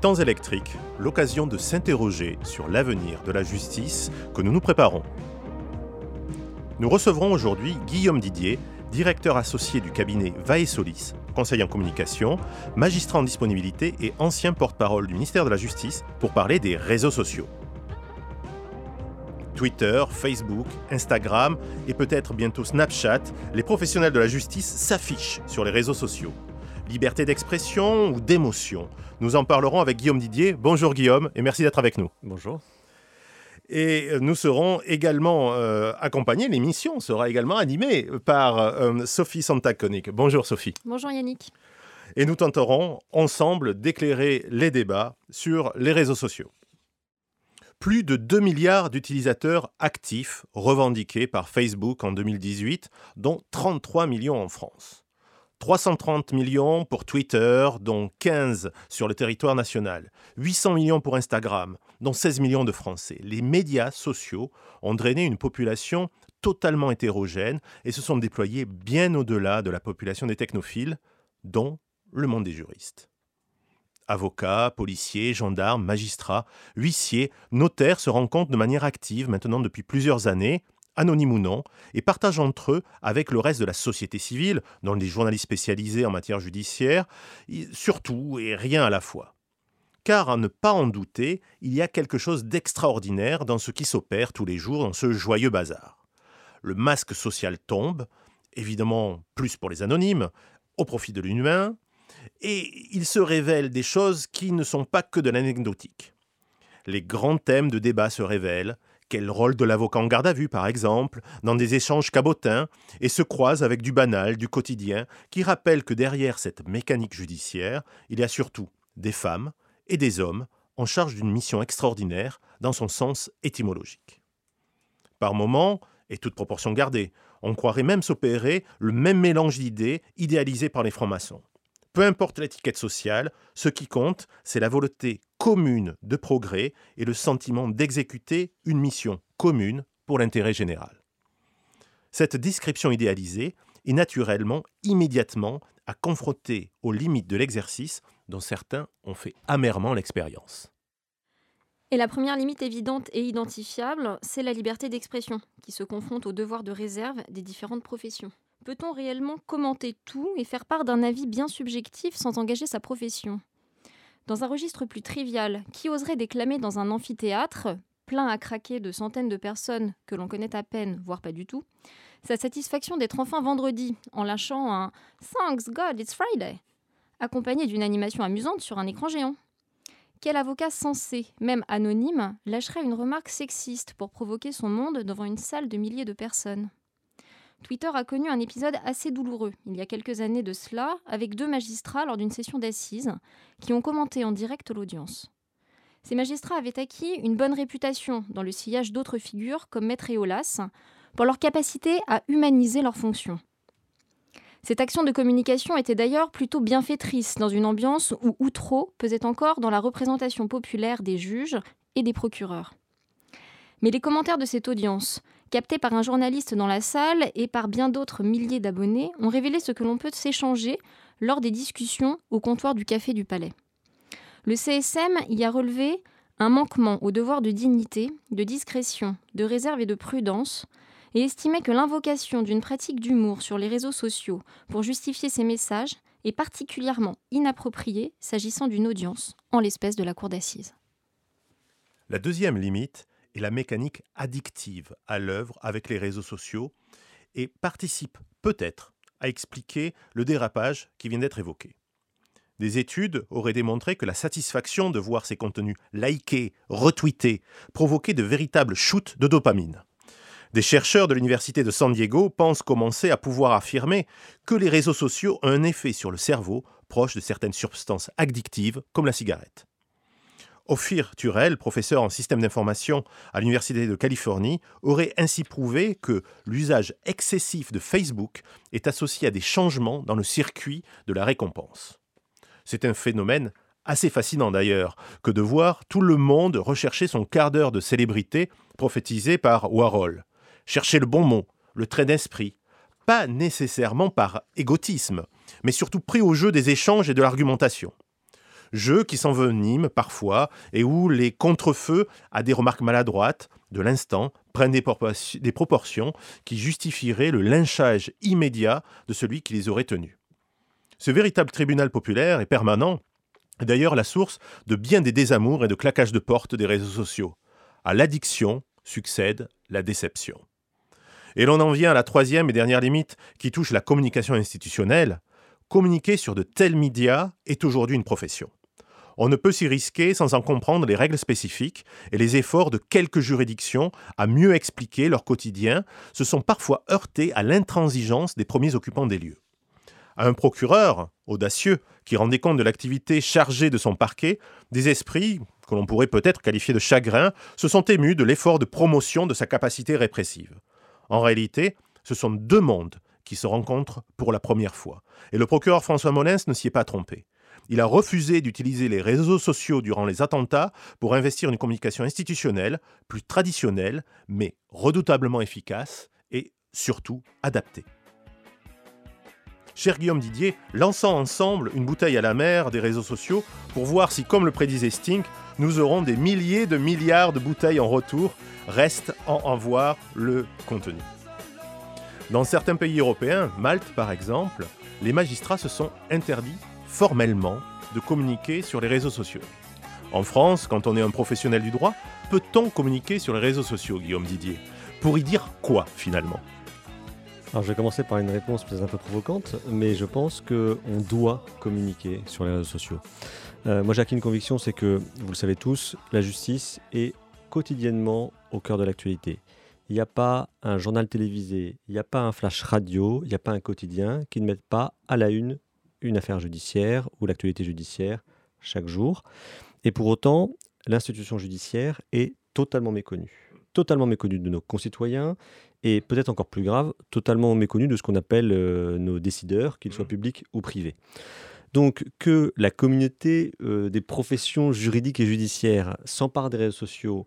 Temps électriques, l'occasion de s'interroger sur l'avenir de la justice que nous nous préparons. Nous recevrons aujourd'hui Guillaume Didier, directeur associé du cabinet Vae-Solis, conseil en communication, magistrat en disponibilité et ancien porte-parole du ministère de la Justice, pour parler des réseaux sociaux. Twitter, Facebook, Instagram et peut-être bientôt Snapchat, les professionnels de la justice s'affichent sur les réseaux sociaux. Liberté d'expression ou d'émotion Nous en parlerons avec Guillaume Didier. Bonjour Guillaume et merci d'être avec nous. Bonjour. Et nous serons également euh, accompagnés, l'émission sera également animée par euh, Sophie Santaconik. Bonjour Sophie. Bonjour Yannick. Et nous tenterons ensemble d'éclairer les débats sur les réseaux sociaux. Plus de 2 milliards d'utilisateurs actifs revendiqués par Facebook en 2018, dont 33 millions en France. 330 millions pour Twitter, dont 15 sur le territoire national. 800 millions pour Instagram, dont 16 millions de Français. Les médias sociaux ont drainé une population totalement hétérogène et se sont déployés bien au-delà de la population des technophiles, dont le monde des juristes. Avocats, policiers, gendarmes, magistrats, huissiers, notaires se rencontrent de manière active maintenant depuis plusieurs années anonymes ou non, et partagent entre eux, avec le reste de la société civile, dont les journalistes spécialisés en matière judiciaire, surtout et rien à la fois. Car à ne pas en douter, il y a quelque chose d'extraordinaire dans ce qui s'opère tous les jours dans ce joyeux bazar. Le masque social tombe, évidemment plus pour les anonymes, au profit de l'humain, et il se révèle des choses qui ne sont pas que de l'anecdotique. Les grands thèmes de débat se révèlent, quel rôle de l'avocat en garde à vue, par exemple, dans des échanges cabotins, et se croise avec du banal, du quotidien, qui rappelle que derrière cette mécanique judiciaire, il y a surtout des femmes et des hommes en charge d'une mission extraordinaire dans son sens étymologique. Par moments, et toute proportion gardée, on croirait même s'opérer le même mélange d'idées idéalisées par les francs-maçons. Peu importe l'étiquette sociale, ce qui compte, c'est la volonté commune de progrès et le sentiment d'exécuter une mission commune pour l'intérêt général. Cette description idéalisée est naturellement immédiatement à confronter aux limites de l'exercice dont certains ont fait amèrement l'expérience. Et la première limite évidente et identifiable, c'est la liberté d'expression, qui se confronte au devoir de réserve des différentes professions. Peut-on réellement commenter tout et faire part d'un avis bien subjectif sans engager sa profession? Dans un registre plus trivial, qui oserait déclamer dans un amphithéâtre, plein à craquer de centaines de personnes que l'on connaît à peine, voire pas du tout, sa satisfaction d'être enfin vendredi en lâchant un Thanks God, it's Friday, accompagné d'une animation amusante sur un écran géant. Quel avocat censé, même anonyme, lâcherait une remarque sexiste pour provoquer son monde devant une salle de milliers de personnes Twitter a connu un épisode assez douloureux il y a quelques années de cela, avec deux magistrats lors d'une session d'assises qui ont commenté en direct l'audience. Ces magistrats avaient acquis une bonne réputation dans le sillage d'autres figures comme Maître Eolas pour leur capacité à humaniser leurs fonctions. Cette action de communication était d'ailleurs plutôt bienfaitrice dans une ambiance où Outreau pesait encore dans la représentation populaire des juges et des procureurs. Mais les commentaires de cette audience, captés par un journaliste dans la salle et par bien d'autres milliers d'abonnés, ont révélé ce que l'on peut s'échanger lors des discussions au comptoir du Café du Palais. Le CSM y a relevé un manquement au devoir de dignité, de discrétion, de réserve et de prudence, et estimait que l'invocation d'une pratique d'humour sur les réseaux sociaux pour justifier ces messages est particulièrement inappropriée s'agissant d'une audience, en l'espèce de la cour d'assises. La deuxième limite est la mécanique addictive à l'œuvre avec les réseaux sociaux et participe peut-être à expliquer le dérapage qui vient d'être évoqué. Des études auraient démontré que la satisfaction de voir ces contenus likés, retweetés, provoquait de véritables shoots de dopamine. Des chercheurs de l'Université de San Diego pensent commencer à pouvoir affirmer que les réseaux sociaux ont un effet sur le cerveau proche de certaines substances addictives comme la cigarette. Ophir Turel, professeur en système d'information à l'Université de Californie, aurait ainsi prouvé que l'usage excessif de Facebook est associé à des changements dans le circuit de la récompense. C'est un phénomène assez fascinant d'ailleurs que de voir tout le monde rechercher son quart d'heure de célébrité prophétisé par Warhol. Chercher le bon mot, le trait d'esprit, pas nécessairement par égotisme, mais surtout pris au jeu des échanges et de l'argumentation. Jeu qui s'envenime parfois et où les contrefeux à des remarques maladroites de l'instant prennent des, des proportions qui justifieraient le lynchage immédiat de celui qui les aurait tenus. Ce véritable tribunal populaire est permanent, d'ailleurs la source de bien des désamours et de claquages de portes des réseaux sociaux. À l'addiction succède la déception. Et l'on en vient à la troisième et dernière limite qui touche la communication institutionnelle. Communiquer sur de tels médias est aujourd'hui une profession. On ne peut s'y risquer sans en comprendre les règles spécifiques et les efforts de quelques juridictions à mieux expliquer leur quotidien se sont parfois heurtés à l'intransigeance des premiers occupants des lieux. À un procureur, audacieux, qui rendait compte de l'activité chargée de son parquet, des esprits, que l'on pourrait peut-être qualifier de chagrin, se sont émus de l'effort de promotion de sa capacité répressive. En réalité, ce sont deux mondes qui se rencontrent pour la première fois. Et le procureur François Molins ne s'y est pas trompé. Il a refusé d'utiliser les réseaux sociaux durant les attentats pour investir une communication institutionnelle, plus traditionnelle, mais redoutablement efficace et surtout adaptée. Cher Guillaume Didier, lançons ensemble une bouteille à la mer des réseaux sociaux pour voir si, comme le prédisait Stink, nous aurons des milliers de milliards de bouteilles en retour. Reste à en voir le contenu. Dans certains pays européens, Malte par exemple, les magistrats se sont interdits formellement de communiquer sur les réseaux sociaux. En France, quand on est un professionnel du droit, peut-on communiquer sur les réseaux sociaux, Guillaume Didier? Pour y dire quoi finalement? Alors je vais commencer par une réponse peut-être un peu provocante, mais je pense qu'on doit communiquer sur les réseaux sociaux. Euh, moi j'ai acquis une conviction, c'est que, vous le savez tous, la justice est quotidiennement au cœur de l'actualité. Il n'y a pas un journal télévisé, il n'y a pas un flash radio, il n'y a pas un quotidien qui ne mette pas à la une une affaire judiciaire ou l'actualité judiciaire chaque jour. Et pour autant, l'institution judiciaire est totalement méconnue. Totalement méconnue de nos concitoyens et peut-être encore plus grave, totalement méconnue de ce qu'on appelle euh, nos décideurs, qu'ils soient mmh. publics ou privés. Donc que la communauté euh, des professions juridiques et judiciaires s'empare des réseaux sociaux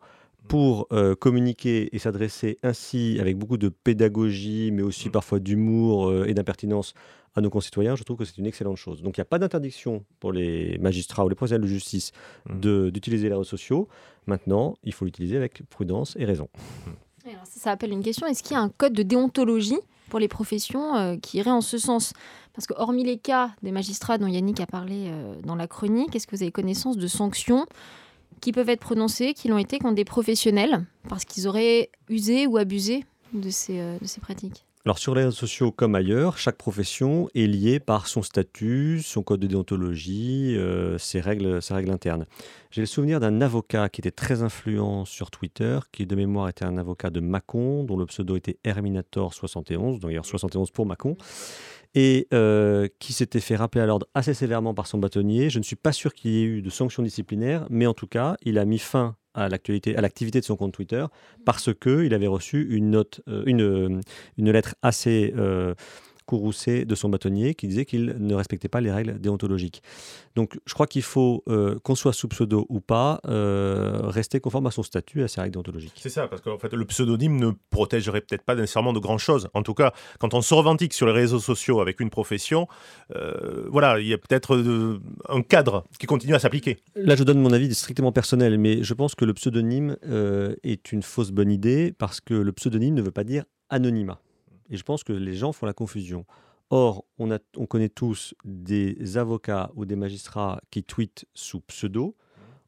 pour euh, communiquer et s'adresser ainsi avec beaucoup de pédagogie, mais aussi mmh. parfois d'humour et d'impertinence à nos concitoyens, je trouve que c'est une excellente chose. Donc il n'y a pas d'interdiction pour les magistrats ou les professionnels de justice mmh. d'utiliser les réseaux sociaux. Maintenant, il faut l'utiliser avec prudence et raison. ça, appelle une question. Est-ce qu'il y a un code de déontologie pour les professions euh, qui irait en ce sens? Parce que hormis les cas des magistrats dont Yannick a parlé euh, dans la chronique, est-ce que vous avez connaissance de sanctions qui peuvent être prononcées, qui l'ont été contre des professionnels, parce qu'ils auraient usé ou abusé de ces, euh, de ces pratiques alors sur les réseaux sociaux comme ailleurs, chaque profession est liée par son statut, son code de déontologie, euh, ses, règles, ses règles internes. J'ai le souvenir d'un avocat qui était très influent sur Twitter, qui de mémoire était un avocat de Macon, dont le pseudo était Herminator71, d'ailleurs 71 pour Macon, et euh, qui s'était fait rappeler à l'ordre assez sévèrement par son bâtonnier. Je ne suis pas sûr qu'il y ait eu de sanctions disciplinaires, mais en tout cas, il a mis fin à l'activité de son compte Twitter parce que il avait reçu une euh, euh, lettre assez courroucée de son bâtonnier qui disait qu'il ne respectait pas les règles déontologiques. Donc je crois qu'il faut, euh, qu'on soit sous pseudo ou pas, euh, rester conforme à son statut et à ses règles déontologiques. C'est ça, parce qu'en fait le pseudonyme ne protégerait peut-être pas nécessairement de grand-chose. En tout cas, quand on se revendique sur les réseaux sociaux avec une profession, euh, voilà, il y a peut-être un cadre qui continue à s'appliquer. Là, je donne mon avis strictement personnel, mais je pense que le pseudonyme est une fausse bonne idée parce que le pseudonyme ne veut pas dire anonymat. Et je pense que les gens font la confusion. Or, on, a, on connaît tous des avocats ou des magistrats qui tweetent sous pseudo.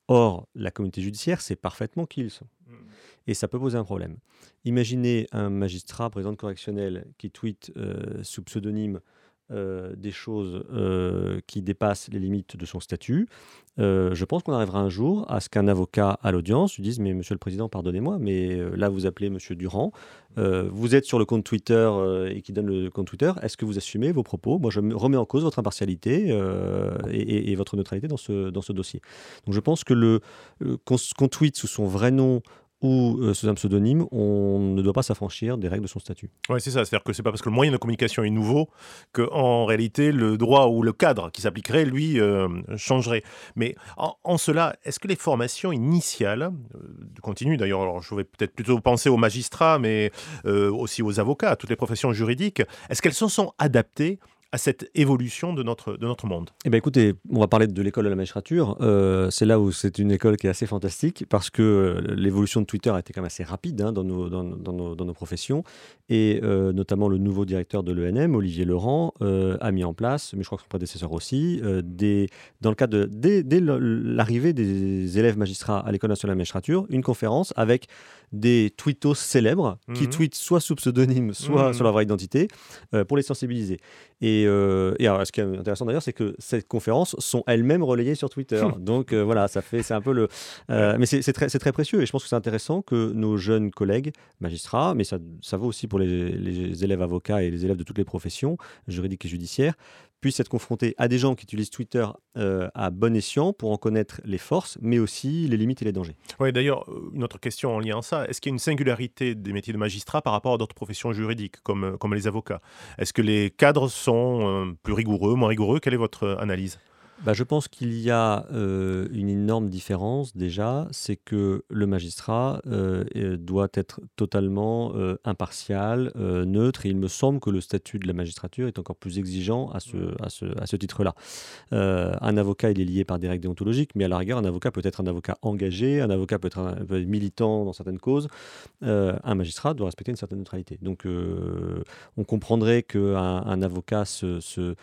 Or, la communauté judiciaire sait parfaitement qui ils sont. Mmh. Et ça peut poser un problème. Imaginez un magistrat, président correctionnel, qui tweet euh, sous pseudonyme euh, des choses euh, qui dépassent les limites de son statut, euh, je pense qu'on arrivera un jour à ce qu'un avocat à l'audience lui dise Mais monsieur le président, pardonnez-moi, mais là vous appelez monsieur Durand, vous êtes sur le compte Twitter et qui donne le compte Twitter, est-ce que vous assumez vos propos? Moi je remets en cause votre impartialité et, votre neutralité dans ce, dans ce dossier. Donc je pense que le qu'on tweet sous son vrai nom ou euh, sous un pseudonyme, on ne doit pas s'affranchir des règles de son statut. Oui, c'est ça. C'est-à-dire que c'est pas parce que le moyen de communication est nouveau qu'en réalité le droit ou le cadre qui s'appliquerait, lui, euh, changerait. Mais en, cela, est-ce que les formations initiales, euh, continuent d'ailleurs, je vais peut-être plutôt penser aux magistrats, mais aussi aux avocats, à toutes les professions juridiques, est-ce qu'elles se sont adaptées à cette évolution de notre, de notre monde Eh bien écoutez, on va parler de l'école de la magistrature. Euh, c'est là où c'est une école qui est assez fantastique parce que euh, l'évolution de Twitter a été quand même assez rapide hein, dans, nos, dans, dans, nos, professions. Et euh, notamment le nouveau directeur de l'ENM, Olivier Laurent, a mis en place, mais je crois que son prédécesseur aussi, des, dans le cadre de, dès, dès l'arrivée des élèves magistrats à l'école nationale de la magistrature, une conférence avec des tweetos célèbres qui mhm. tweetent soit sous pseudonyme, soit mhm. sur leur vraie identité, euh, pour les sensibiliser. Et, euh, et alors, ce qui est intéressant d'ailleurs, c'est que ces conférences sont elles-mêmes relayées sur Twitter. Donc euh, voilà, ça fait, c'est un peu le. mais c'est très, très, précieux et je pense que c'est intéressant que nos jeunes collègues magistrats, mais ça, ça vaut aussi pour les, les élèves avocats et les élèves de toutes les professions juridiques et judiciaires, puissent être confrontés à des gens qui utilisent Twitter euh, à bon escient pour en connaître les forces, mais aussi les limites et les dangers. Oui, d'ailleurs, euh, une autre question en lien à ça, est-ce qu'il y a une singularité des métiers de magistrat par rapport à d'autres professions juridiques, comme, euh, comme les avocats? Est-ce que les cadres sont plus rigoureux, moins rigoureux? Quelle est votre analyse? Bah, je pense qu'il y a euh, une énorme différence déjà, c'est que le magistrat euh, doit être totalement euh, impartial, neutre, et il me semble que le statut de la magistrature est encore plus exigeant à ce, à ce, à ce titre-là. un avocat, il est lié par des règles déontologiques, mais à la rigueur, un avocat peut être un avocat engagé, un avocat peut être, militant dans certaines causes, un magistrat doit respecter une certaine neutralité. Donc on comprendrait qu'un un avocat se,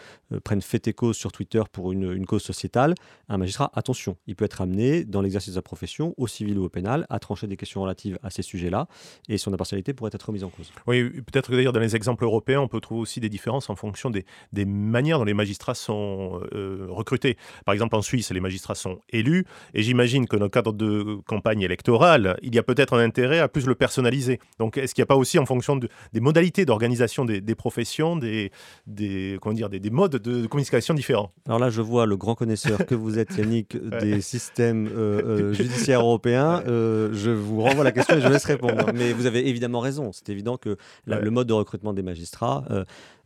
prenne fait et cause sur Twitter pour une cause sociétale, un magistrat, attention, il peut être amené dans l'exercice de sa profession, au civil ou au pénal, à trancher des questions relatives à ces sujets-là, et son impartialité pourrait être remise en cause. Oui, peut-être que d'ailleurs dans les exemples européens, on peut trouver aussi des différences en fonction des, des manières dont les magistrats sont euh, recrutés. Par exemple, en Suisse, les magistrats sont élus, et j'imagine que dans le cadre de campagne électorale, il y a peut-être un intérêt à plus le personnaliser. Donc, est-ce qu'il n'y a pas aussi, en fonction de, des modalités d'organisation des, des, professions, des, des, comment dire, des, des modes de communication différents? Alors là, je vois le grand connaisseur que vous êtes, Yannick, des systèmes euh, euh, judiciaires européens, euh, je vous renvoie la question et je laisse répondre. Mais vous avez évidemment raison. C'est évident que le mode de recrutement des magistrats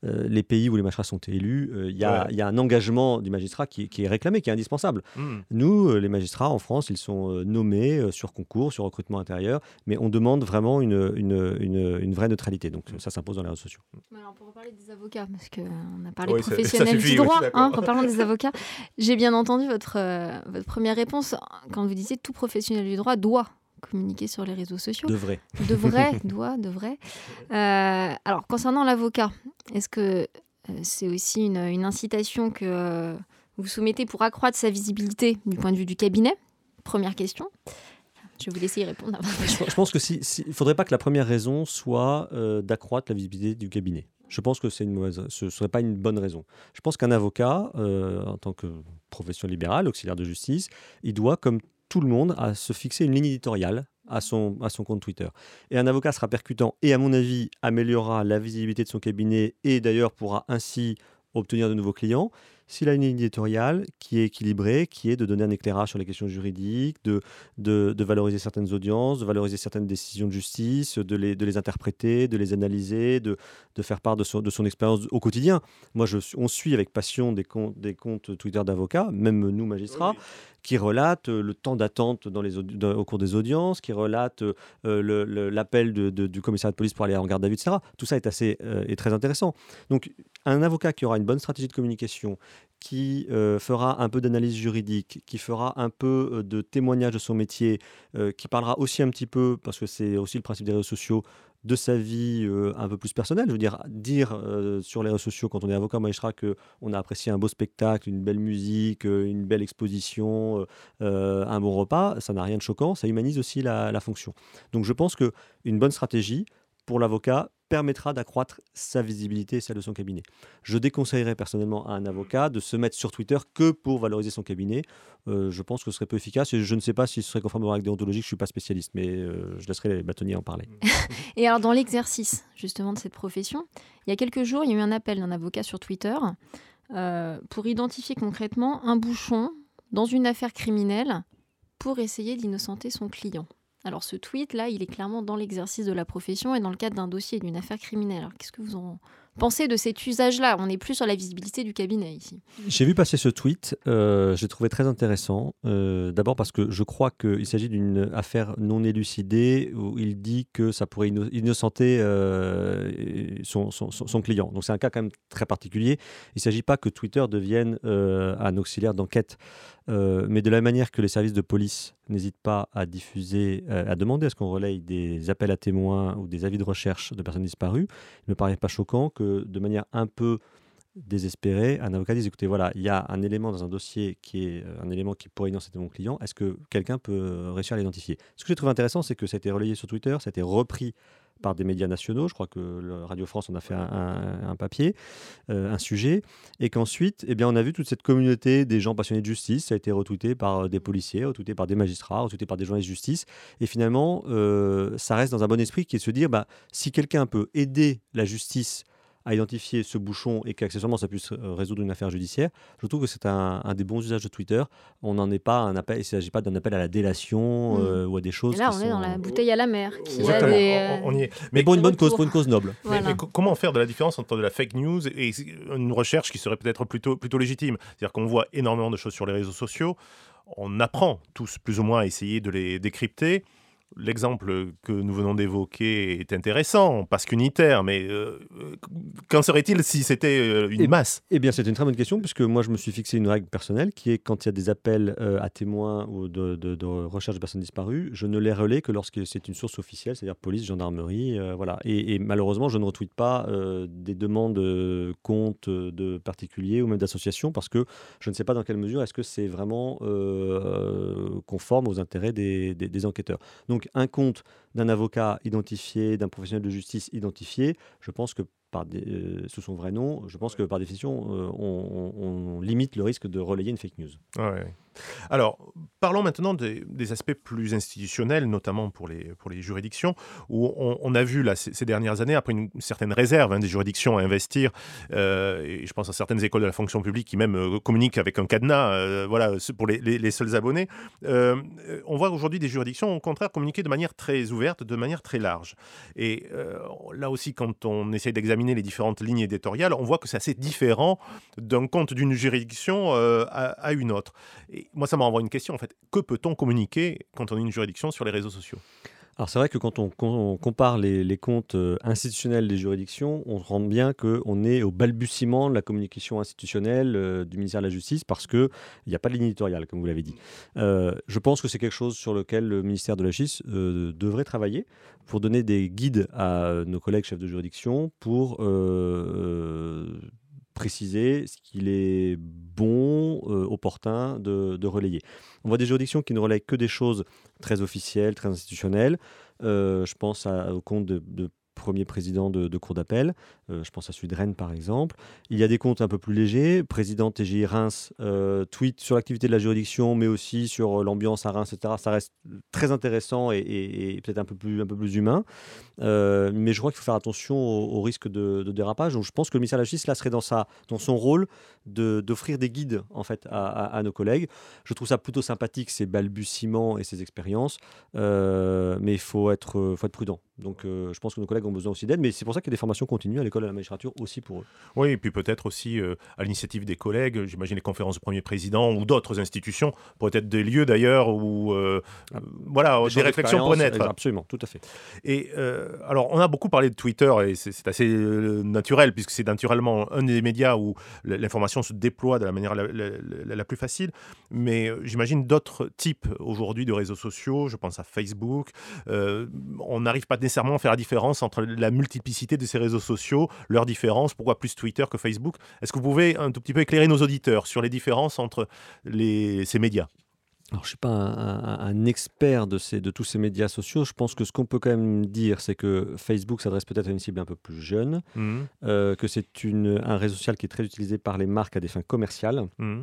euh, les pays où les magistrats sont élus, euh, il y, a un engagement du magistrat qui, est réclamé, qui est indispensable. Hmm. Nous, euh, les magistrats en France, ils sont nommés sur concours, sur recrutement intérieur, mais on demande vraiment une, une, vraie neutralité. Donc ça s'impose dans les réseaux sociaux. Alors, pour reparler des avocats, parce qu'on a parlé professionnels du droit, hein, reparlons des avocats. J'ai bien entendu votre, votre première réponse quand vous disiez tout professionnel du droit doit communiquer sur les réseaux sociaux. De vrai. De vrai, doit, de vrai. Euh, alors, concernant l'avocat, est-ce que euh, c'est aussi une, incitation que euh, vous soumettez pour accroître sa visibilité du point de vue du cabinet? Première question. Je vais vous laisser y répondre. je, pense que si, ne faudrait pas que la première raison soit d'accroître la visibilité du cabinet. Je pense que c'est une mauvaise, ce serait pas une bonne raison. Je pense qu'un avocat, en tant que profession libérale, auxiliaire de justice, il doit, comme tout le monde à se fixer une ligne éditoriale à son, à son compte Twitter. Et un avocat sera percutant et, à mon avis, améliorera la visibilité de son cabinet et d'ailleurs pourra ainsi obtenir de nouveaux clients s'il a une ligne éditoriale qui est équilibrée, qui est de donner un éclairage sur les questions juridiques, de, de, valoriser certaines audiences, de valoriser certaines décisions de justice, de les, de les interpréter, de les analyser, de, de faire part de son, de son expérience au quotidien. Moi, je, on suit avec passion des comptes, des comptes Twitter d'avocats, même nous magistrats, qui relatent le temps d'attente au cours des audiences, qui relatent euh, l'appel du commissariat de police pour aller en garde à vue, etc. Tout ça est assez euh, est très intéressant. Donc, un avocat qui aura une bonne stratégie de communication, qui euh, fera un peu d'analyse juridique, qui fera un peu euh, de témoignage de son métier, euh, qui parlera aussi un petit peu, parce que c'est aussi le principe des réseaux sociaux, de sa vie un peu plus personnelle. Je veux dire, dire sur les réseaux sociaux, quand on est avocat magistrat, qu'on a apprécié un beau spectacle, une belle musique, une belle exposition, un bon repas, ça n'a rien de choquant, ça humanise aussi la, la fonction. Donc je pense qu'une bonne stratégie pour l'avocat, permettra d'accroître sa visibilité et celle de son cabinet. Je déconseillerais personnellement à un avocat de se mettre sur Twitter que pour valoriser son cabinet. Euh, je pense que ce serait peu efficace et je ne sais pas si ce serait conforme aux règles déontologiques, je ne suis pas spécialiste, mais euh, je laisserai les bâtonniers en parler. et alors dans l'exercice justement de cette profession, il y a quelques jours, il y a eu un appel d'un avocat sur Twitter euh, pour identifier concrètement un bouchon dans une affaire criminelle pour essayer d'innocenter son client. Alors ce tweet-là, il est clairement dans l'exercice de la profession et dans le cadre d'un dossier d'une affaire criminelle. Alors qu'est-ce que vous en penser de cet usage-là? On n'est plus sur la visibilité du cabinet ici. J'ai vu passer ce tweet, euh, j'ai trouvé très intéressant. Euh, d'abord parce que je crois qu'il s'agit d'une affaire non élucidée où il dit que ça pourrait innocenter euh, son, son, client. Donc c'est un cas quand même très particulier. Il ne s'agit pas que Twitter devienne un auxiliaire d'enquête, mais de la manière que les services de police n'hésitent pas à diffuser, à demander à ce qu'on relaye des appels à témoins ou des avis de recherche de personnes disparues, il ne me paraît pas choquant que de manière un peu désespérée, un avocat dise écoutez, voilà, il y a un élément dans un dossier qui est euh, un élément qui pourrait innocenter mon client, est-ce que quelqu'un peut euh, réussir à l'identifier? Ce que j'ai trouvé intéressant, c'est que ça a été relayé sur Twitter, ça a été repris par des médias nationaux, je crois que Radio France en a fait un, papier, euh, un sujet, et qu'ensuite, eh bien, on a vu toute cette communauté des gens passionnés de justice, ça a été retweeté par des policiers, retweeté par des magistrats, retweeté par des journalistes de justice, et finalement, ça reste dans un bon esprit qui est de se dire, bah, si quelqu'un peut aider la justice à identifier ce bouchon et qu'accessoirement ça puisse euh, résoudre une affaire judiciaire, je trouve que c'est un, des bons usages de Twitter. On n'en est pas un appel, il ne s'agit pas d'un appel à la délation hmm. euh, ou à des choses. Et là, on est dans la bouteille à la mer. on, y est. Mais, pour une bonne cause, pour une cause noble. Mais, comment faire de la différence entre de la fake news et une recherche qui serait peut-être plutôt, plutôt légitime? C'est-à-dire qu'on voit énormément de choses sur les réseaux sociaux. On apprend tous plus ou moins à essayer de les décrypter. L'exemple que nous venons d'évoquer est intéressant, parce qu'unitaire, mais euh, qu'en serait-il si c'était euh, une masse? Eh bien, c'est une très bonne question, puisque moi, je me suis fixé une règle personnelle qui est quand il y a des appels euh, à témoins ou de, recherche de personnes disparues, je ne les relais que lorsque c'est une source officielle, c'est-à-dire police, gendarmerie, voilà. Et, malheureusement, je ne retweete pas des demandes de comptes de particuliers ou même d'associations, parce que je ne sais pas dans quelle mesure est-ce que c'est vraiment conforme aux intérêts des, des enquêteurs. Donc, un compte d'un avocat identifié, d'un professionnel de justice identifié, je pense que euh, sous son vrai nom, je pense que par définition, euh, on, limite le risque de relayer une fake news. Alors, parlons maintenant des, aspects plus institutionnels, notamment pour les, pour les juridictions, où on, a vu là, ces, dernières années, après une, certaine réserve hein, des juridictions à investir, euh, et je pense à certaines écoles de la fonction publique qui même communiquent avec un cadenas, voilà, pour les, les, seuls abonnés, on voit aujourd'hui des juridictions, au contraire, communiquer de manière très ouverte, de manière très large. Et là aussi, quand on essaye d'examiner les différentes lignes éditoriales, on voit que c'est assez différent d'un compte d'une juridiction euh, à, une autre. Et moi, ça me renvoie une question, en fait. Que peut-on communiquer quand on est une juridiction sur les réseaux sociaux? Alors c'est vrai que quand on, compare les, comptes euh, institutionnels des juridictions, on se rend bien qu'on est au balbutiement de la communication institutionnelle euh, du ministère de la Justice parce qu'il n'y a pas de ligne éditoriale, comme vous l'avez dit. Euh, je pense que c'est quelque chose sur lequel le ministère de la Justice devrait travailler pour donner des guides à nos collègues chefs de juridiction pour préciser ce qu'il est bon, opportun de, relayer. On voit des juridictions qui ne relayent que des choses très officielles, très institutionnelles. je pense au compte de premier président de, cour d'appel. Euh, je pense à celui de Rennes, par exemple. Il y a des comptes un peu plus légers. Président TGI Reims euh, tweet sur l'activité de la juridiction, mais aussi sur euh, l'ambiance à Reims, etc. Ça reste très intéressant et, peut-être un peu plus, humain. mais je crois qu'il faut faire attention au, risque de, dérapage. Donc je pense que le ministère de la Justice, là, serait dans, son rôle d'offrir des guides en fait, à, nos collègues. Je trouve ça plutôt sympathique, ces balbutiements et ces expériences. mais il faut être, faut être prudent. Donc je pense que nos collègues ont besoin aussi d'aide, mais c'est pour ça qu'il y a des formations continues à l'école de la magistrature aussi pour eux. Oui, et puis peut-être aussi euh, à l'initiative des collègues, j'imagine les conférences de premier président ou d'autres institutions, pourraient être des lieux d'ailleurs où euh, ah, voilà, des, réflexions pourraient naître. Absolument, tout à fait. Et euh, alors, on a beaucoup parlé de Twitter et c'est assez naturel puisque c'est naturellement un des médias où l'information se déploie de la manière la, la plus facile, mais j'imagine d'autres types aujourd'hui de réseaux sociaux, je pense à Facebook, on n'arrive pas nécessairement à faire la différence entre la multiplicité de ces réseaux sociaux, leurs différences, pourquoi plus Twitter que Facebook. Est-ce que vous pouvez un tout petit peu éclairer nos auditeurs sur les différences entre les, ces médias? Alors, je ne suis pas un, expert de, ces, de tous ces médias sociaux. Je pense que ce qu'on peut quand même dire, c'est que Facebook s'adresse peut-être à une cible un peu plus jeune, mmh. euh, que c'est un réseau social qui est très utilisé par les marques à des fins commerciales. Mmh.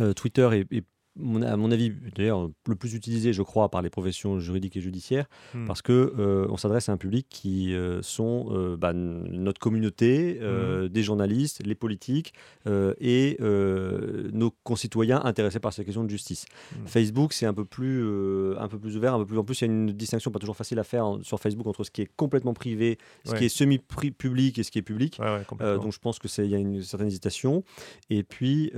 Euh, Twitter est, à mon avis, d'ailleurs, le plus utilisé, je crois, par les professions juridiques et judiciaires, Hmm. parce que euh, on s'adresse à un public qui euh, sont euh, bah, notre communauté, euh, des journalistes, les politiques et nos concitoyens intéressés par ces questions de justice. Hmm. Facebook, c'est un peu plus, un peu plus ouvert, un peu plus. En plus, il y a une distinction pas toujours facile à faire en- sur Facebook entre ce qui est complètement privé, ce Ouais. qui est semi-public et ce qui est public. Ouais, ouais, complètement. donc je pense que c'est il y a une certaine hésitation. Et puis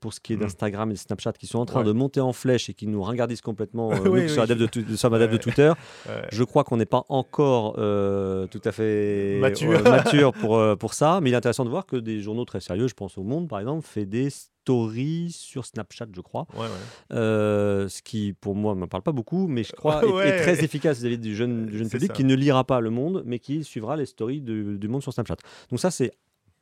pour ce qui est d'Instagram et de Snapchat qui sont train Ouais. de monter en flèche et qui nous ringardisent complètement, euh, Oui, nous qui sommes oui. de, tu- de Ouais. Twitter, Ouais. je crois qu'on n'est pas encore euh, tout à fait Mature. euh, mature pour, euh, pour ça. Mais il est intéressant de voir que des journaux très sérieux, je pense au Monde par exemple, fait des stories sur Snapchat, je crois. Ouais, ouais. Euh, ce qui, pour moi, ne me parle pas beaucoup, mais je crois est- est, Ouais. très efficace vis-à-vis du jeune, du jeune C'est public ça. qui ne lira pas le monde, mais qui suivra les stories du, du monde sur Snapchat. Donc ça, c'est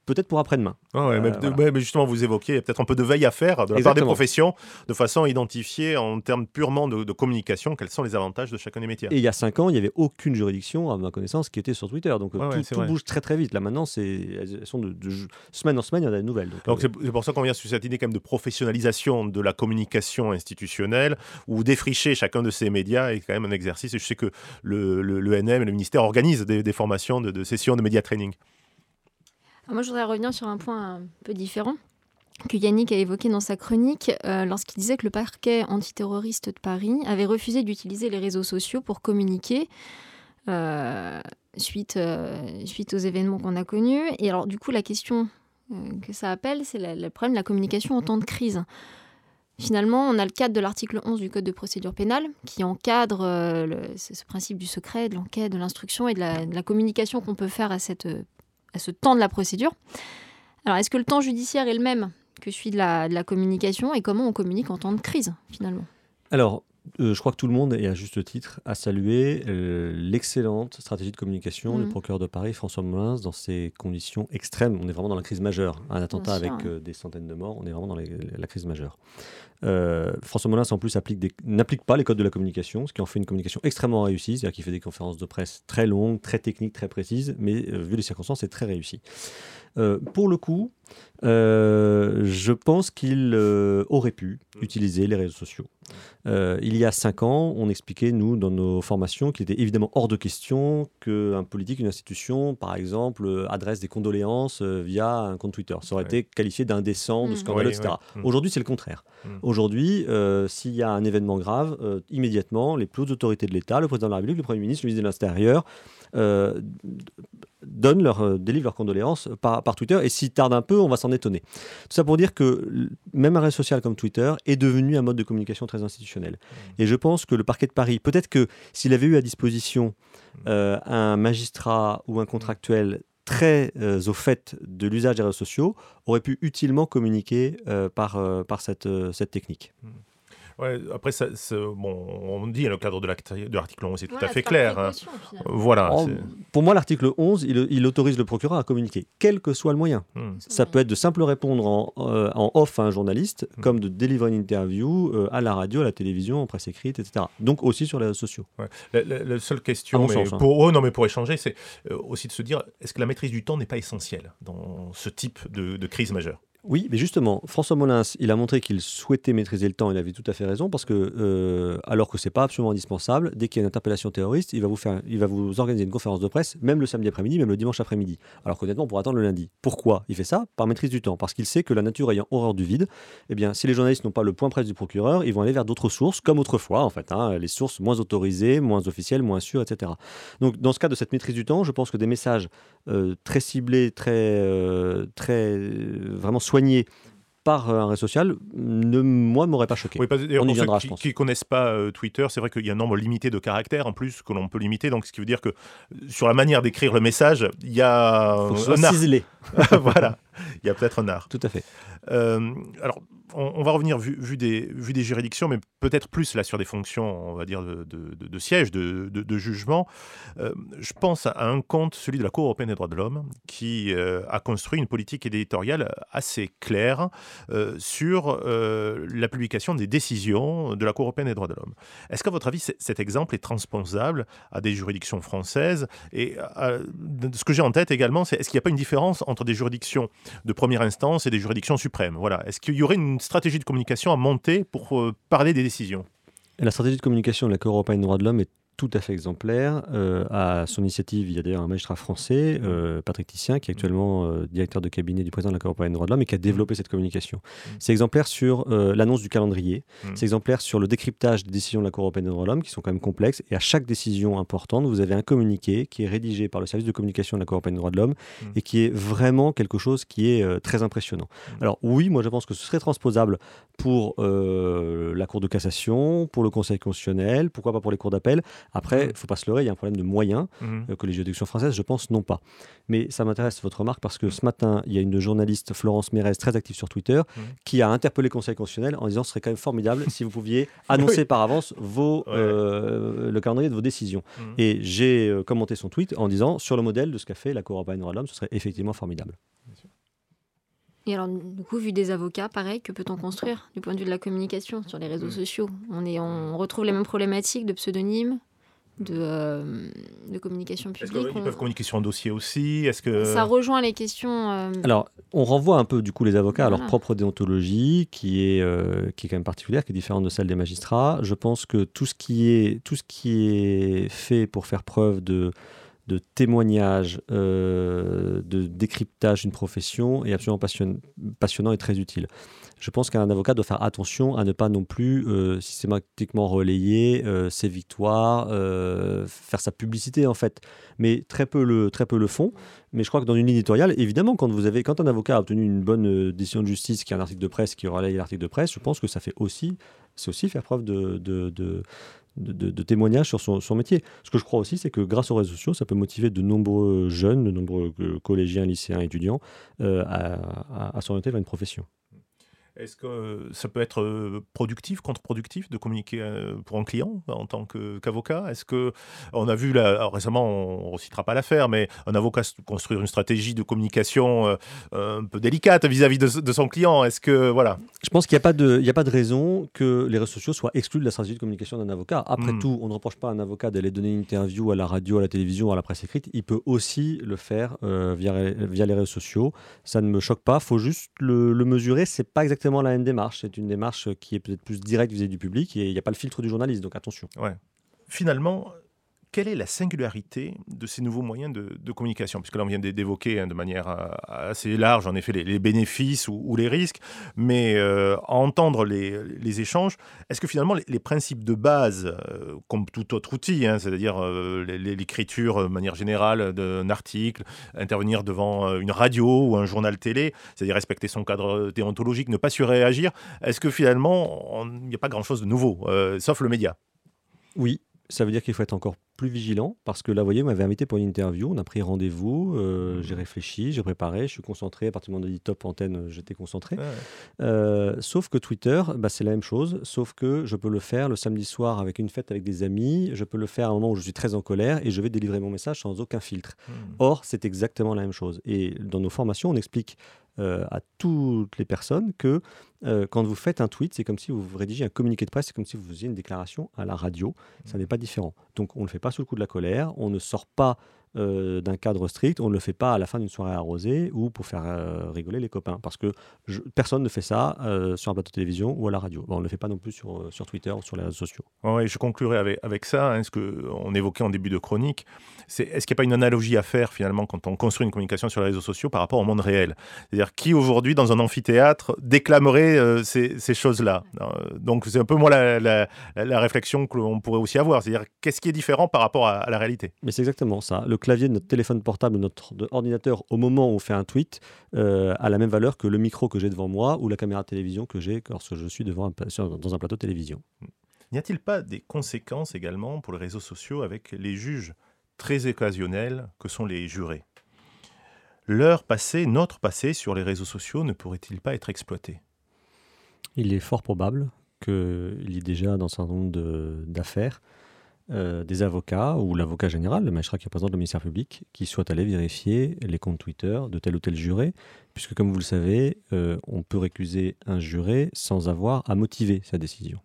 peut-être pour après-demain. Ouais, ouais, Euh, mais, voilà. ouais, mais justement, vous évoquiez il y a peut-être un peu de veille à faire de la part des professions, de façon à identifier en termes purement de, de communication quels sont les avantages de chacun des métiers. Et il y a cinq ans, il n'y avait aucune juridiction, à ma connaissance, qui était sur Twitter. Donc Ouais, ouais, tout, vrai. bouge très très vite. Là maintenant, elles sont de, de semaine en semaine, il y en a des nouvelles. Donc, euh, c'est pour ça qu'on vient sur cette idée quand même de professionnalisation de la communication institutionnelle, où défricher chacun de ces médias est quand même un exercice. Et je sais que le, le, le NM et le ministère organisent des, des formations de, de sessions de média training. Alors moi, je voudrais revenir sur un point un peu différent que Yannick a évoqué dans sa chronique euh, lorsqu'il disait que le parquet antiterroriste de Paris avait refusé d'utiliser les réseaux sociaux pour communiquer euh, suite, euh, suite aux événements qu'on a connus. Et alors, du coup, la question que ça appelle, c'est le problème de la communication en temps de crise. Finalement, on a le cadre de l'article 11 du Code de procédure pénale qui encadre ce principe du secret, de l'enquête, de l'instruction et de la, de la communication qu'on peut faire à, cette, à ce temps de la procédure. Alors, est-ce que le temps judiciaire est le même que celui de la, de la communication et comment on communique en temps de crise, finalement? Alors, euh, je crois que tout le monde, et à juste titre, a salué euh, l'excellente stratégie de communication du Mhm. procureur de Paris, François Molins, dans ces conditions extrêmes. On est vraiment dans la crise majeure. Un attentat sûr, avec euh, des centaines de morts, on est vraiment dans les- la crise majeure. Euh, François Molins, en plus, applique des- n'applique pas les codes de la communication, ce qui en fait une communication extrêmement réussie. C'est-à-dire qu'il fait des conférences de presse très longues, très techniques, très précises, mais euh, vu les circonstances, c'est très réussi. Euh, pour le coup, euh, je pense qu'il euh, aurait pu utiliser les réseaux sociaux. Euh, il y a cinq ans, on expliquait, nous, dans nos formations, qu'il était évidemment hors de question qu'un politique, une institution, par exemple, adresse des condoléances euh, via un compte Twitter. Ça aurait Ouais. été qualifié d'indécent, de Mm. scandaleux, Oui, etc. Mm. Aujourd'hui, c'est le contraire. Mm. Aujourd'hui, euh, s'il y a un événement grave, euh, immédiatement, les plus hautes autorités de l'État, le président de la République, le Premier ministre, le ministre de l'Intérieur, euh, donnent leur, euh, délivrent leurs condoléances par, par Twitter. Et s'ils tardent un peu, on va s'en étonner. Tout ça pour dire que même un réseau social comme Twitter est devenu un mode de communication très institutionnel. Et je pense que le parquet de Paris, peut-être que s'il avait eu à disposition un magistrat ou un contractuel très euh, au fait de l'usage des réseaux sociaux, aurait pu utilement communiquer euh, par, euh, par cette, cette technique. Ouais, après, ça, bon, on dit dans le cadre de l'article 11, c'est tout à fait clair. hein. Voilà. En- pour moi, l'article 11, il, il autorise le procureur à communiquer, quel que soit le moyen. Hmm. Ça peut être de simple répondre en, euh, en off à un journaliste, Mm. comme de délivrer une interview euh, à la radio, à la télévision, en presse écrite, etc. Donc aussi sur les réseaux sociaux. Ouais. La, la- la seule question, mon mais sens, hein. pour, oh, non, mais pour échanger, c'est euh, aussi de se dire est-ce que la maîtrise du temps n'est pas essentielle dans ce type de, de crise majeure? Oui, mais justement, François Molins, il a montré qu'il souhaitait maîtriser le temps. Il avait tout à fait raison parce que, euh, alors que c'est pas absolument indispensable, dès qu'il y a une interpellation terroriste, il va vous faire, il va vous organiser une conférence de presse, même le samedi après-midi, même le dimanche après-midi. Alors qu'honnêtement, on pourrait attendre le lundi. Pourquoi Il fait ça? Par maîtrise du temps, parce qu'il sait que la nature ayant horreur du vide, eh bien, si les journalistes n'ont pas le point presse du procureur, ils vont aller vers d'autres sources, comme autrefois, en fait, hein, les sources moins autorisées, moins officielles, moins sûres, etc. Donc, dans ce cas de cette maîtrise du temps, je pense que des messages euh, très ciblés, très, euh, très vraiment par euh, un réseau social, ne, moi, ne m'aurait pas choqué. Oui, parce- On y ceux qui ne connaissent pas euh, Twitter, c'est vrai qu'il y a un nombre limité de caractères en plus que l'on peut limiter. Donc, ce qui veut dire que euh, sur la manière d'écrire le message, il y a Faut un art. ciselé. voilà, il y a peut-être un art. Tout à fait. Euh, alors, on, on va revenir vu, vu des, vu des juridictions, mais peut-être plus là sur des fonctions, on va dire, de, de, de- de siège, de, de- jugement. Euh, je pense à un compte, celui de la Cour européenne des droits de l'homme, qui euh, a construit une politique éditoriale assez claire sur la publication des décisions de la Cour européenne des droits de l'homme. Est-ce qu'à votre avis, cet exemple est transposable à des juridictions françaises? Et ce que j'ai en tête également, c'est est-ce qu'il n'y a pas une différence entre entre des juridictions de première instance et des juridictions suprêmes. Voilà. Est-ce qu'il y aurait une stratégie de communication à monter pour euh, parler des décisions? La stratégie de communication de la Cour européenne des droits de l'homme est tout à fait exemplaire. Euh, à son initiative, il y a d'ailleurs un magistrat français, euh, Patrick Tissien, qui est actuellement euh, directeur de cabinet du président de la Cour européenne des droits de l'homme et qui a développé cette communication. Mm. C'est exemplaire sur l'annonce du calendrier, Mm. c'est exemplaire sur le décryptage des décisions de la Cour européenne des droits de l'homme, qui sont quand même complexes. Et à chaque décision importante, vous avez un communiqué qui est rédigé par le service de communication de la Cour européenne des droits de l'homme Mm. et qui est vraiment quelque chose qui est très impressionnant. Alors oui, moi je pense que ce serait transposable pour la Cour de cassation, pour le Conseil constitutionnel, pourquoi pas pour les cours d'appel. Après, il Mm. ne faut pas se leurrer, il y a un problème de moyens euh, que les juridictions françaises, je pense, n'ont pas. Mais ça m'intéresse votre remarque parce que ce matin, il y a une journaliste, Florence Mérez, très active sur Twitter, Mhm. qui a interpellé le Conseil constitutionnel en disant ce serait quand même formidable si vous pouviez annoncer par avance vos, Ouais. euh, le calendrier de vos décisions. Et j'ai euh, commenté son tweet en disant sur le modèle de ce qu'a fait la Cour européenne des droits de l'homme, ce serait effectivement formidable. Et alors, du coup, vu des avocats, pareil, que peut-on construire du point de vue de la communication sur les réseaux Mm. sociaux? On, est, on retrouve les mêmes problématiques de pseudonymes, de, euh, de communication Est-ce publique. qu'ils On- peuvent communiquer sur un dossier aussi Est-ce que Ça rejoint les questions. euh, Alors, on renvoie un peu du coup les avocats à leur propre déontologie, qui est, euh, qui est quand même particulière, qui est différente de celle des magistrats. Je pense que tout ce qui est, tout ce qui est fait pour faire preuve de, de témoignage, euh, de décryptage d'une profession est absolument passion- passionnant et très utile. Je pense qu'un avocat doit faire attention à ne pas non plus euh, systématiquement relayer euh, ses victoires, euh, faire sa publicité en fait, mais très peu le, très peu le font. Mais je crois que dans une ligne éditoriale, évidemment, quand, vous avez, quand un avocat a obtenu une bonne décision de justice, qui est un article de presse, qui relaye l'article de presse, je pense que ça fait aussi, c'est aussi faire preuve de, de, de, de- sur son, son métier. Ce que je crois aussi, c'est que grâce aux réseaux sociaux, ça peut motiver de nombreux jeunes, de nombreux collégiens, lycéens, étudiants à s'orienter vers une profession. Est-ce que euh, ça peut être euh, productif, contre-productif de communiquer euh, pour un client en tant qu'avocat? Est-ce que on a vu là, alors récemment, on ne citera pas l'affaire, mais un avocat construire une stratégie de communication un peu délicate vis-à-vis de, de son client Est-ce que voilà? Je pense qu'il n'y a, pas de- il y a pas de raison que les réseaux sociaux soient exclus de la stratégie de communication d'un avocat. Après Mm. tout, on ne reproche pas à un avocat d'aller donner une interview à la radio, à la télévision, à la presse écrite. Il peut aussi le faire euh, via, via les réseaux sociaux. Ça ne me choque pas. Il faut juste le, le mesurer. Ce n'est pas exactement la même démarche. C'est une démarche qui est peut-être plus directe vis-à-vis du public et il n'y a pas le filtre du journaliste. Donc attention. Finalement, quelle est la singularité de ces nouveaux moyens de, communication? Puisque là, on vient d'é- d'évoquer hein, de manière euh, assez large, en effet, les, bénéfices ou, les risques, mais euh, entendre les, échanges, est-ce que finalement, les, principes de base, euh, comme tout autre outil, hein, c'est-à-dire l'écriture de manière générale d'un article, intervenir devant une radio ou un journal télé, c'est-à-dire respecter son cadre déontologique, ne pas surréagir, est-ce que finalement, il n'y a pas grand-chose de nouveau, sauf le média? Oui, ça veut dire qu'il faut être encore plus vigilant parce que là, vous voyez, vous m'avez invité pour une interview, on a pris rendez-vous, euh, j'ai réfléchi, j'ai préparé, je suis concentré. À partir du moment où on a dit top antenne, j'étais concentré. Ouais. Euh, sauf que Twitter, bah, c'est la même chose, sauf que je peux le faire le samedi soir avec une fête avec des amis, je peux le faire à un moment où je suis très en colère et je vais délivrer mon message sans aucun filtre. Hmm. Or, c'est exactement la même chose. Et dans nos formations, on explique à toutes les personnes que euh, quand vous faites un tweet, c'est comme si vous rédigez un communiqué de presse, c'est comme si vous faisiez une déclaration à la radio. Ça n'est pas différent. Donc, on ne le fait pas sous le coup de la colère, on ne sort pas euh, d'un cadre strict, on ne le fait pas à la fin d'une soirée arrosée ou pour faire euh, rigoler les copains. Parce que je- personne ne fait ça euh, sur un plateau de télévision ou à la radio. Bon, on ne le fait pas non plus sur, sur Twitter ou sur les réseaux sociaux. Ouais, je conclurai avec, avec ça, hein, ce qu'on évoquait en début de chronique. C'est, est-ce qu'il n'y a pas une analogie à faire finalement quand on construit une communication sur les réseaux sociaux par rapport au monde réel? C'est-à-dire qui aujourd'hui dans un amphithéâtre déclamerait ces, ces choses-là? Donc c'est un peu moi la, la- la réflexion que l'on pourrait aussi avoir. C'est-à-dire qu'est-ce qui est différent par rapport à, à la réalité? Mais c'est exactement ça. Le clavier de notre téléphone portable, de notre ordinateur, au moment où on fait un tweet, euh, a la même valeur que le micro que j'ai devant moi ou la caméra de télévision que j'ai lorsque je suis devant un pa- sur- dans un plateau de télévision. N'y a-t-il pas des conséquences également pour les réseaux sociaux avec les juges très occasionnels que sont les jurés? Leur passé, notre passé sur les réseaux sociaux ne pourrait-il pas être exploité? Il est fort probable qu'il y ait déjà dans un certain nombre d'affaires euh, des avocats ou l'avocat général, le magistrat qui représente le ministère public, qui soit allé vérifier les comptes Twitter de tel ou tel juré, puisque comme vous le savez, euh, on peut récuser un juré sans avoir à motiver sa décision.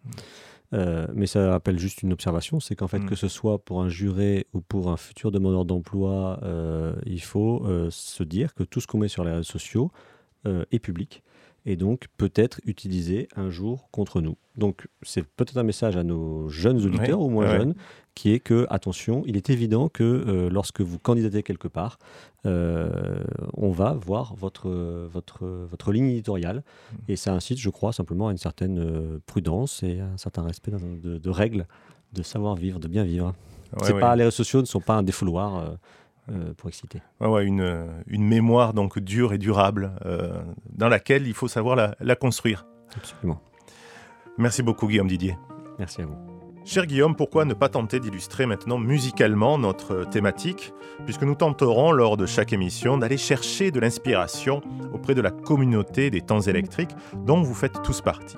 Euh, mais ça rappelle juste une observation, c'est qu'en fait, Mm. que ce soit pour un juré ou pour un futur demandeur d'emploi, il faut se dire que tout ce qu'on met sur les réseaux sociaux est public et donc peut être utilisé un jour contre nous. Donc c'est peut-être un message à nos jeunes auditeurs Oui, ou moins jeunes, qui est que, attention, il est évident que euh, lorsque vous candidatez quelque part, euh, on va voir votre, votre, votre ligne éditoriale. Et ça incite, je crois, simplement à une certaine euh, prudence et à un certain respect de, de règles, de savoir vivre, de bien vivre. Ouais, C'est ouais. pas, les réseaux sociaux ne sont pas un défouloir euh, euh, pour exciter. Ouais, ouais, une, euh, une mémoire donc dure et durable euh, dans laquelle il faut savoir la, la construire. Absolument. Merci beaucoup Guillaume Didier. Merci à vous. Cher Guillaume, pourquoi ne pas tenter d'illustrer maintenant musicalement notre thématique, puisque nous tenterons lors de chaque émission d'aller chercher de l'inspiration auprès de la communauté des temps électriques dont vous faites tous partie.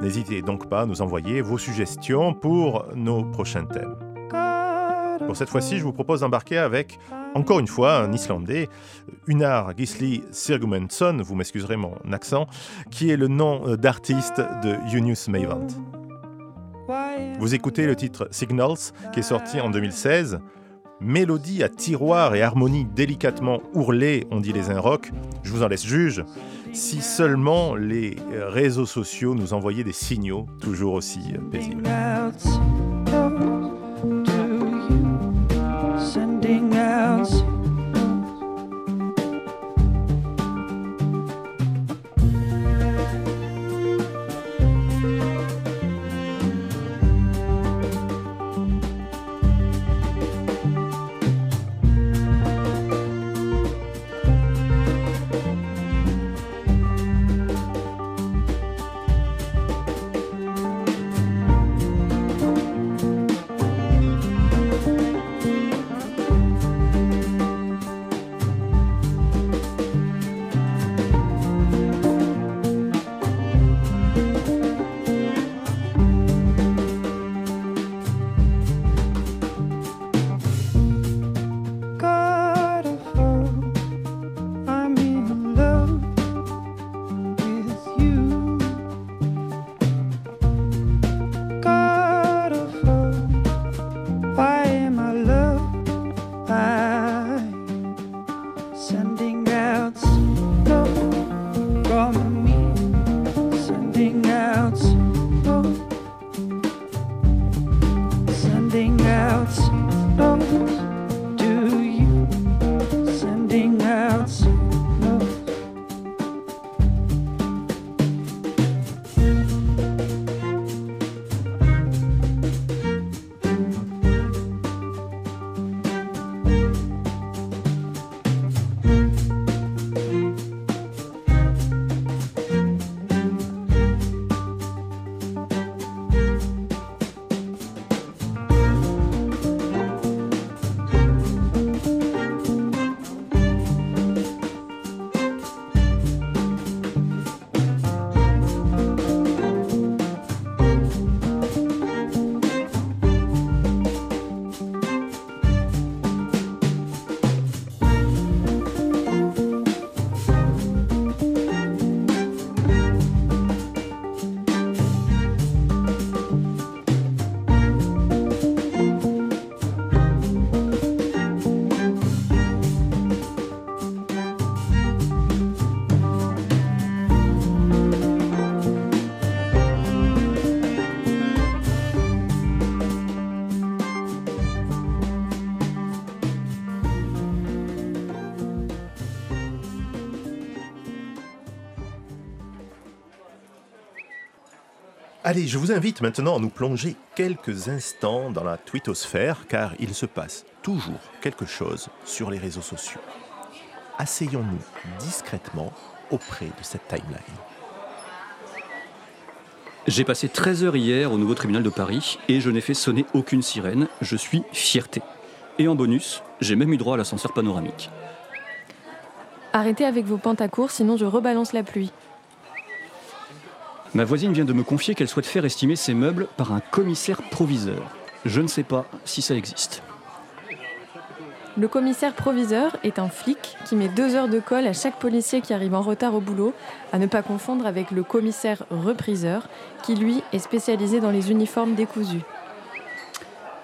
N'hésitez donc pas à nous envoyer vos suggestions pour nos prochains thèmes. Pour cette fois-ci, je vous propose d'embarquer avec, encore une fois, un Islandais, Unar Gisli Sigmundsson, vous m'excuserez mon accent, qui est le nom euh, d'artiste de Junius Mavant. Vous écoutez le titre Signals, qui est sorti en 2016. Mélodie à tiroir et harmonie délicatement ourlée, on dit les rock. Je vous en laisse juge. Si seulement les euh, réseaux sociaux nous envoyaient des signaux toujours aussi euh, paisibles. Allez, je vous invite maintenant à nous plonger quelques instants dans la twittosphère, car il se passe toujours quelque chose sur les réseaux sociaux. Asseyons-nous discrètement auprès de cette timeline. J'ai passé 13 heures hier au nouveau tribunal de Paris et je n'ai fait sonner aucune sirène. Je suis fierté. Et en bonus, j'ai même eu droit à l'ascenseur panoramique. Arrêtez avec vos pentes à court, sinon je rebalance la pluie. Ma voisine vient de me confier qu'elle souhaite faire estimer ses meubles par un commissaire proviseur. Je ne sais pas si ça existe. Le commissaire proviseur est un flic qui met deux heures de colle à chaque policier qui arrive en retard au boulot, à ne pas confondre avec le commissaire repriseur, qui lui est spécialisé dans les uniformes décousus.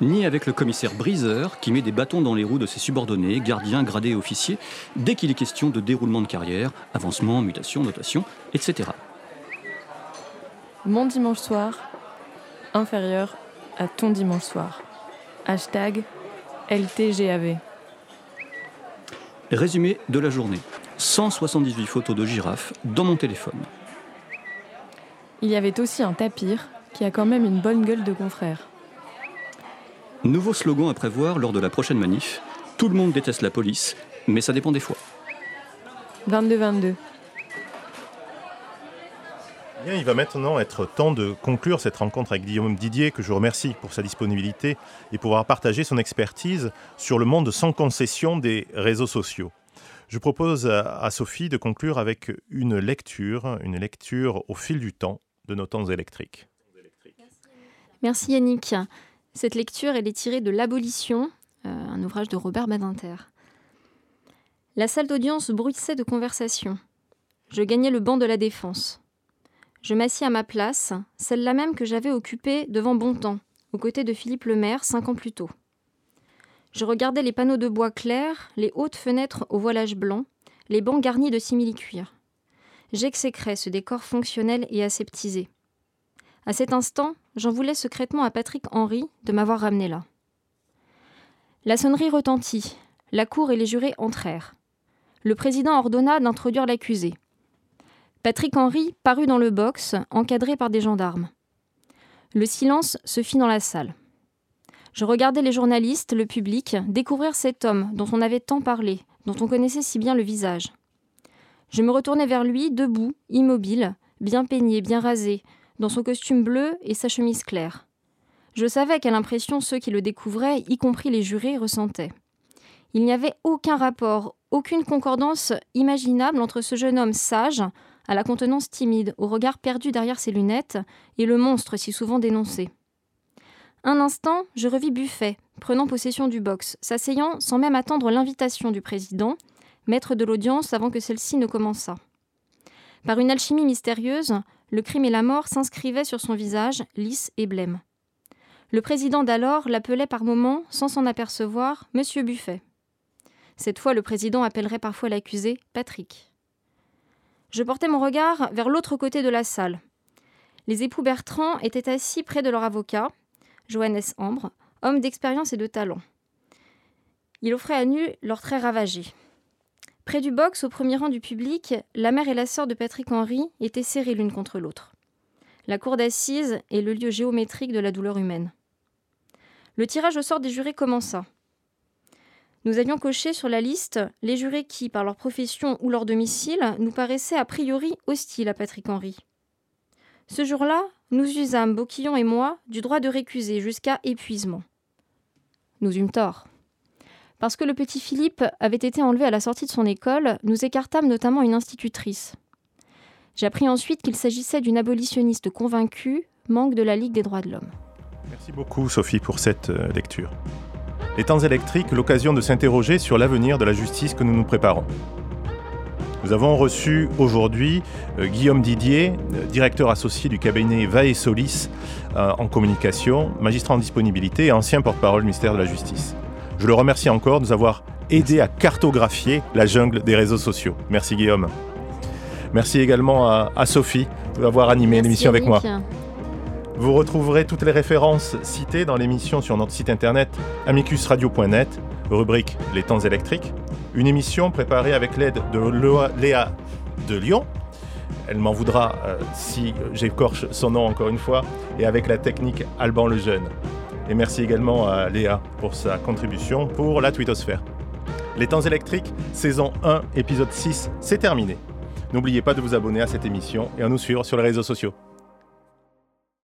Ni avec le commissaire briseur qui met des bâtons dans les roues de ses subordonnés, gardiens, gradés et officiers, dès qu'il est question de déroulement de carrière, avancement, mutation, notation, etc. Mon dimanche soir, inférieur à ton dimanche soir. Hashtag LTGAV. Résumé de la journée. 178 photos de girafes dans mon téléphone. Il y avait aussi un tapir qui a quand même une bonne gueule de confrère. Nouveau slogan à prévoir lors de la prochaine manif. Tout le monde déteste la police, mais ça dépend des fois. 22-22. Il va maintenant être temps de conclure cette rencontre avec Guillaume Didier, que je remercie pour sa disponibilité et pour avoir partagé son expertise sur le monde sans concession des réseaux sociaux. Je propose à à Sophie de conclure avec une lecture, une lecture au fil du temps de nos temps électriques. Merci Yannick. Cette lecture, elle est tirée de L'Abolition, euh, un ouvrage de Robert Badinter. La salle d'audience bruissait de conversation. Je gagnais le banc de la défense. Je m'assis à ma place, celle-là même que j'avais occupée devant Bontemps, aux côtés de Philippe Lemaire cinq ans plus tôt. Je regardais les panneaux de bois clair, les hautes fenêtres au voilage blanc, les bancs garnis de simili-cuir. J'exécrais ce décor fonctionnel et aseptisé. À cet instant, j'en voulais secrètement à Patrick Henry de m'avoir ramené là. La sonnerie retentit. La cour et les jurés entrèrent. Le président ordonna d'introduire l'accusé. Patrick Henry parut dans le box, encadré par des gendarmes. Le silence se fit dans la salle. Je regardais les journalistes, le public, découvrir cet homme dont on avait tant parlé, dont on connaissait si bien le visage. Je me retournai vers lui, debout, immobile, bien peigné, bien rasé, dans son costume bleu et sa chemise claire. Je savais quelle impression ceux qui le découvraient, y compris les jurés, ressentaient. Il n'y avait aucun rapport, aucune concordance imaginable entre ce jeune homme sage, à la contenance timide, au regard perdu derrière ses lunettes, et le monstre si souvent dénoncé. Un instant, je revis Buffet, prenant possession du box, s'asseyant sans même attendre l'invitation du président, maître de l'audience avant que celle-ci ne commençât. Par une alchimie mystérieuse, le crime et la mort s'inscrivaient sur son visage, lisse et blême. Le président d'alors l'appelait par moments, sans s'en apercevoir, Monsieur Buffet. Cette fois, le président appellerait parfois l'accusé Patrick. Je portais mon regard vers l'autre côté de la salle. Les époux Bertrand étaient assis près de leur avocat, Johannes Ambre, homme d'expérience et de talent. Il offrait à nu leurs traits ravagés. Près du box, au premier rang du public, la mère et la sœur de Patrick Henry étaient serrées l'une contre l'autre. La cour d'assises est le lieu géométrique de la douleur humaine. Le tirage au sort des jurés commença. Nous avions coché sur la liste les jurés qui, par leur profession ou leur domicile, nous paraissaient a priori hostiles à Patrick Henry. Ce jour-là, nous usâmes, Boquillon et moi, du droit de récuser jusqu'à épuisement. Nous eûmes tort. Parce que le petit Philippe avait été enlevé à la sortie de son école, nous écartâmes notamment une institutrice. J'appris ensuite qu'il s'agissait d'une abolitionniste convaincue, manque de la Ligue des droits de l'homme. Merci beaucoup Sophie pour cette euh, lecture. Les temps électriques, l'occasion de s'interroger sur l'avenir de la justice que nous nous préparons. Nous avons reçu aujourd'hui euh, Guillaume Didier, euh, directeur associé du cabinet Vae Solis euh, en communication, magistrat en disponibilité et ancien porte-parole du ministère de la Justice. Je le remercie encore de nous avoir aidé à cartographier la jungle des réseaux sociaux. Merci Guillaume. Merci également à, à Sophie d'avoir animé l'émission avec moi. Vous retrouverez toutes les références citées dans l'émission sur notre site internet amicusradio.net, rubrique Les temps électriques, une émission préparée avec l'aide de Léa de Lyon. Elle m'en voudra euh, si j'écorche son nom encore une fois, et avec la technique Alban le Jeune. Et merci également à Léa pour sa contribution pour la twittosphère. Les temps électriques, saison 1, épisode 6, c'est terminé. N'oubliez pas de vous abonner à cette émission et à nous suivre sur les réseaux sociaux.